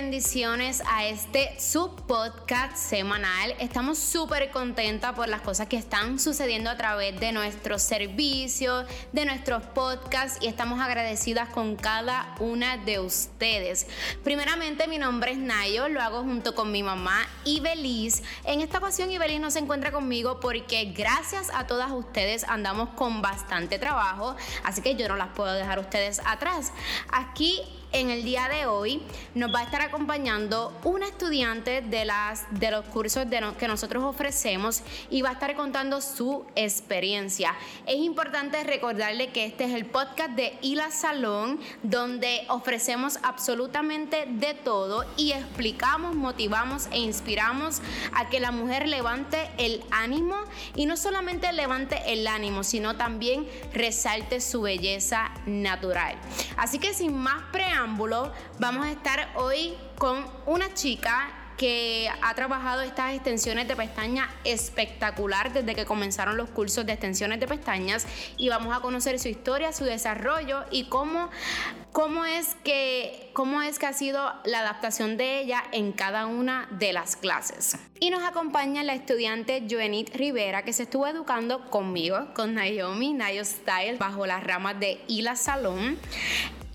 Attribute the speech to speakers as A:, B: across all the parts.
A: bendiciones a este subpodcast semanal. Estamos súper contentas por las cosas que están sucediendo a través de nuestros servicios, de nuestros podcasts y estamos agradecidas con cada una de ustedes. Primeramente, mi nombre es Nayo, lo hago junto con mi mamá Ibeliz. En esta ocasión, Ibeliz no se encuentra conmigo porque gracias a todas ustedes andamos con bastante trabajo, así que yo no las puedo dejar ustedes atrás. Aquí en el día de hoy nos va a estar acompañando una estudiante de, las, de los cursos que nosotros ofrecemos y va a estar contando su experiencia. Es importante recordarle que este es el podcast de Ila Salón, donde ofrecemos absolutamente de todo y explicamos, motivamos e inspiramos a que la mujer levante el ánimo y no solamente levante el ánimo, sino también resalte su belleza natural. Así que sin más preámbulos, vamos a estar hoy con una chica que ha trabajado estas extensiones de pestañas espectacular desde que comenzaron los cursos de extensiones de pestañas y vamos a conocer su historia, su desarrollo y cómo, cómo, es, que, cómo es que ha sido la adaptación de ella en cada una de las clases. Y nos acompaña la estudiante Joenit Rivera que se estuvo educando conmigo, con Naomi, Nayo Style, bajo las ramas de Ila Salón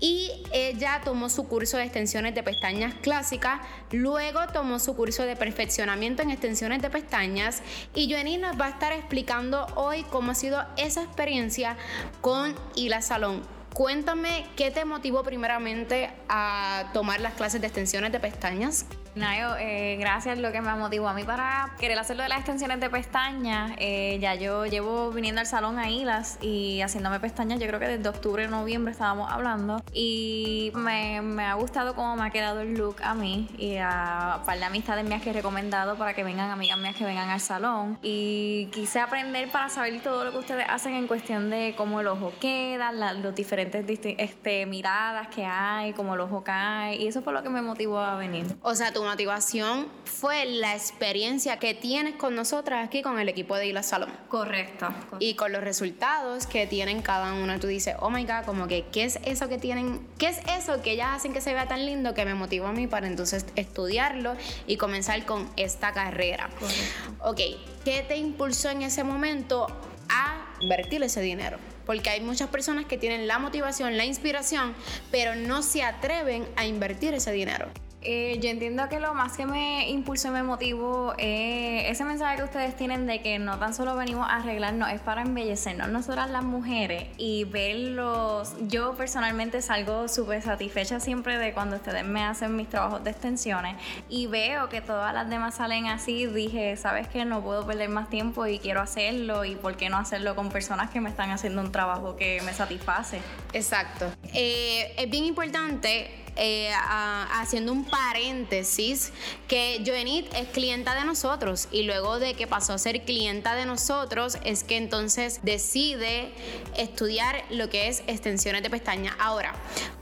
A: y ella tomó su curso de extensiones de pestañas clásicas, luego tomó su curso de perfeccionamiento en extensiones de pestañas y Joanny nos va a estar explicando hoy cómo ha sido esa experiencia con Hila Salón. Cuéntame qué te motivó primeramente a tomar las clases de extensiones de pestañas.
B: Nayo, eh, gracias. Lo que me motivó a mí para querer hacer lo de las extensiones de pestañas, eh, ya yo llevo viniendo al salón a Hilas y haciéndome pestañas, yo creo que desde octubre, noviembre estábamos hablando. Y me, me, ha gustado cómo me ha quedado el look a mí y a par de amistades mías que he recomendado para que vengan, amigas mías que vengan al salón. Y quise aprender para saber todo lo que ustedes hacen en cuestión de cómo el ojo queda, los diferentes este, miradas que hay, cómo el ojo cae. Y eso fue lo que me motivó a venir.
A: O sea, tú motivación fue la experiencia que tienes con nosotras aquí con el equipo de Isla Salón.
B: Correcto,
A: Y con los resultados que tienen cada uno. Tú dices, oh my God, como que, ¿qué es eso que tienen? ¿Qué es eso que ellas hacen que se vea tan lindo que me motivó a mí para entonces estudiarlo y comenzar con esta carrera? Correcto. Ok, ¿qué te impulsó en ese momento a invertir ese dinero? Porque hay muchas personas que tienen la motivación, la inspiración, pero no se atreven a invertir ese dinero.
B: Eh, yo entiendo que lo más que me impulsó y me motivó es ese mensaje que ustedes tienen de que no tan solo venimos a arreglarnos, es para embellecernos nosotras las mujeres y verlos. Yo personalmente salgo súper satisfecha siempre de cuando ustedes me hacen mis trabajos de extensiones y veo que todas las demás salen así. Dije, sabes que no puedo perder más tiempo y quiero hacerlo y por qué no hacerlo con personas que me están haciendo un trabajo que me satisface.
A: Exacto. Eh, es bien importante eh, haciendo un paréntesis, que Joenit es clienta de nosotros y luego de que pasó a ser clienta de nosotros es que entonces decide estudiar lo que es extensiones de pestaña. Ahora,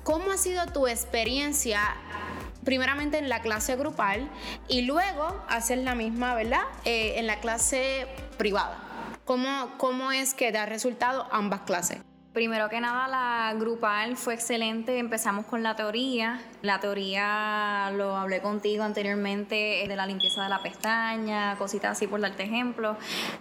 A: ¿cómo ha sido tu experiencia primeramente en la clase grupal y luego hacer la misma, ¿verdad? Eh, en la clase privada. ¿Cómo, ¿Cómo es que da resultado ambas clases?
B: Primero que nada, la grupal fue excelente. Empezamos con la teoría. La teoría lo hablé contigo anteriormente, de la limpieza de la pestaña, cositas así por darte ejemplo.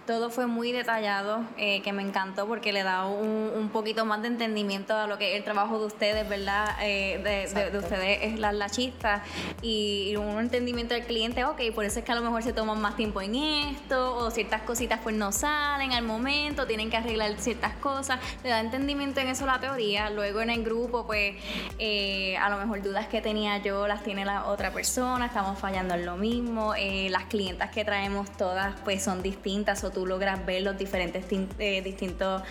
B: Todo fue muy detallado, eh, que me encantó porque le da un, poquito más de entendimiento a lo que es el trabajo de ustedes, ¿verdad? Eh, de, ustedes es la lachista y, un entendimiento del cliente, ok, por eso es que a lo mejor se toman más tiempo en esto o ciertas cositas pues no salen al momento, tienen que arreglar ciertas cosas. Le da entendimiento en eso la teoría, luego en el grupo, pues eh, a lo mejor dudas que tenía yo las tiene la otra persona, estamos fallando en lo mismo, eh, las clientas que traemos todas pues son distintas o tú logras ver los diferentes eh, distintos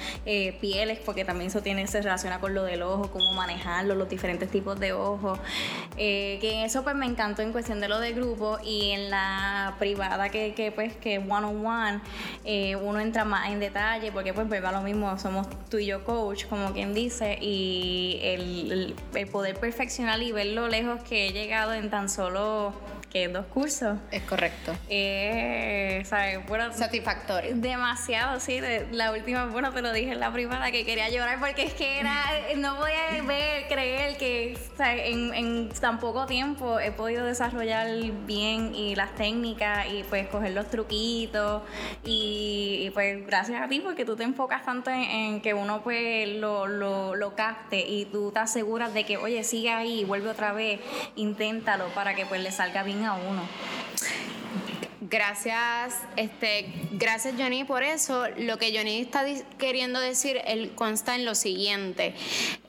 B: pieles, porque también eso tiene, se relaciona con lo del ojo, cómo manejarlo, los diferentes tipos de ojos, que eso pues me encantó en cuestión de lo del grupo y en la privada que, que pues que one on one uno entra más en detalle porque pues va lo mismo, somos tú y yo como quien dice, y el, poder perfeccionar y ver lo lejos que he llegado en tan solo que dos cursos.
A: Es correcto.
B: Eh, ¿sabes? Bueno,
A: Satisfactorio.
B: Demasiado, sí. la última, bueno, te lo dije en la primera que quería llorar porque es que era, no podía ver, creer que En, en, tan poco tiempo he podido desarrollar bien y las técnicas y pues coger los truquitos y, pues gracias a ti porque tú te enfocas tanto en, que uno pues lo, lo, lo capte y tú te aseguras de que, oye, sigue ahí, vuelve otra vez, inténtalo para que pues le salga bien a uno.
A: Gracias, este, gracias Johnny por eso. Lo que Johnny está queriendo decir, él consta en lo siguiente,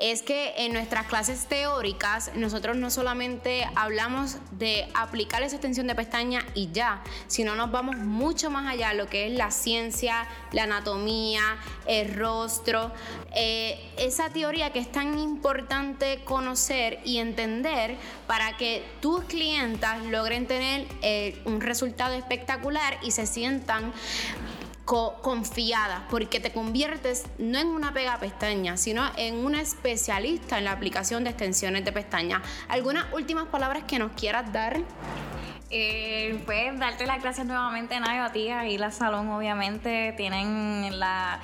A: es que en nuestras clases teóricas nosotros no solamente hablamos de aplicar esa extensión de pestaña y ya, sino nos vamos mucho más allá, lo que es la ciencia, la anatomía, el rostro, eh, esa teoría que es tan importante conocer y entender para que tus clientas logren tener eh, un resultado espectacular espectacular y se sientan confiadas porque te conviertes no en una pega pestaña, sino en una especialista en la aplicación de extensiones de pestaña. ¿Algunas últimas palabras que nos quieras dar?
B: Eh, pues darte las gracias nuevamente, Nayo, a ti, y la salón, obviamente, tienen la...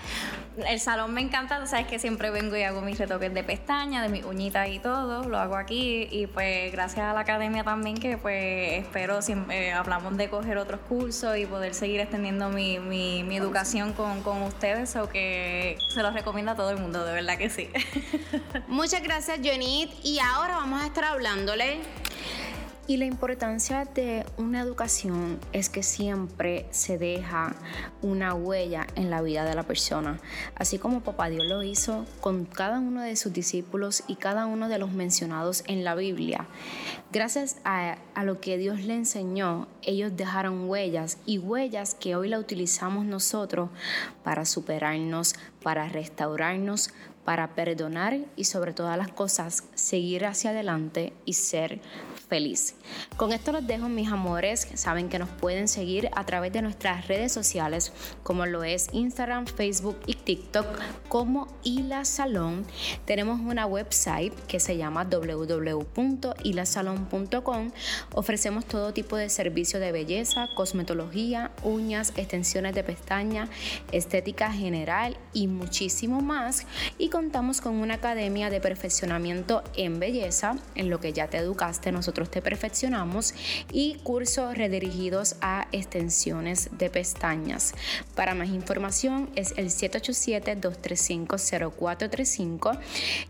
B: El salón me encanta, sabes que siempre vengo y hago mis retoques de pestañas, de mis uñitas y todo, lo hago aquí, y pues gracias a la academia también que pues espero, siempre, eh, hablamos de coger otros cursos y poder seguir extendiendo mi, mi, educación con, con ustedes, o que se los recomiendo a todo el mundo, de verdad que sí.
A: Muchas gracias, Jonit, y ahora vamos a estar hablándole y la importancia de una educación es que siempre se deja una huella en la vida de la persona, así como Papá Dios lo hizo con cada uno de sus discípulos y cada uno de los mencionados en la Biblia. Gracias a, lo que Dios le enseñó, ellos dejaron huellas y huellas que hoy la utilizamos nosotros para superarnos, para restaurarnos, para perdonar y sobre todas las cosas seguir hacia adelante y ser feliz. Con esto los dejo, mis amores. Saben que nos pueden seguir a través de nuestras redes sociales, como lo es Instagram, Facebook y TikTok, como Ila Salón. Tenemos una website que se llama www.ilasalon.com. Ofrecemos todo tipo de servicios de belleza, cosmetología, uñas, extensiones de pestaña, estética general y muchísimo más. Y contamos con una academia de perfeccionamiento en belleza, en lo que ya te educaste nosotros te perfeccionamos y cursos redirigidos a extensiones de pestañas. Para más información es el 787-235-0435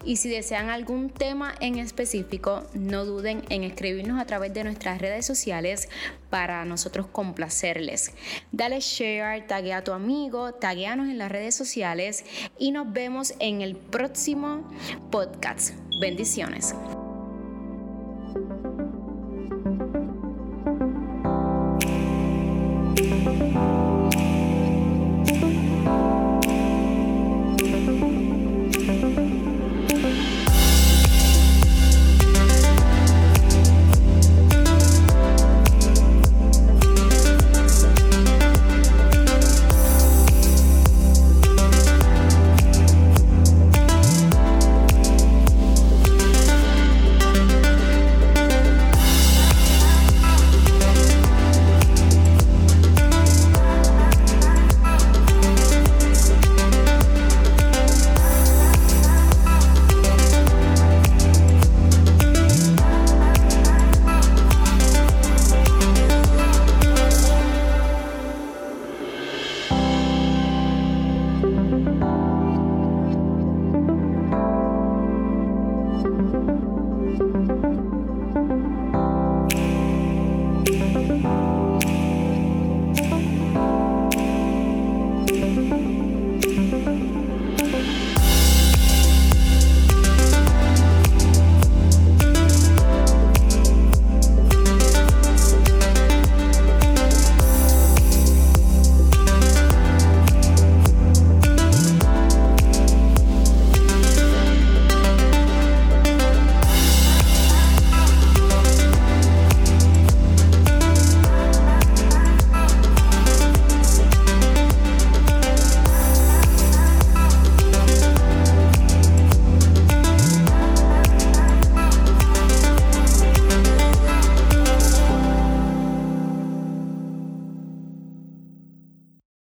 A: y si desean algún tema en específico, no duden en escribirnos a través de nuestras redes sociales para nosotros complacerles. Dale share, taguea a tu amigo, tagueanos en las redes sociales y nos vemos en el próximo podcast. Bendiciones. Thank you.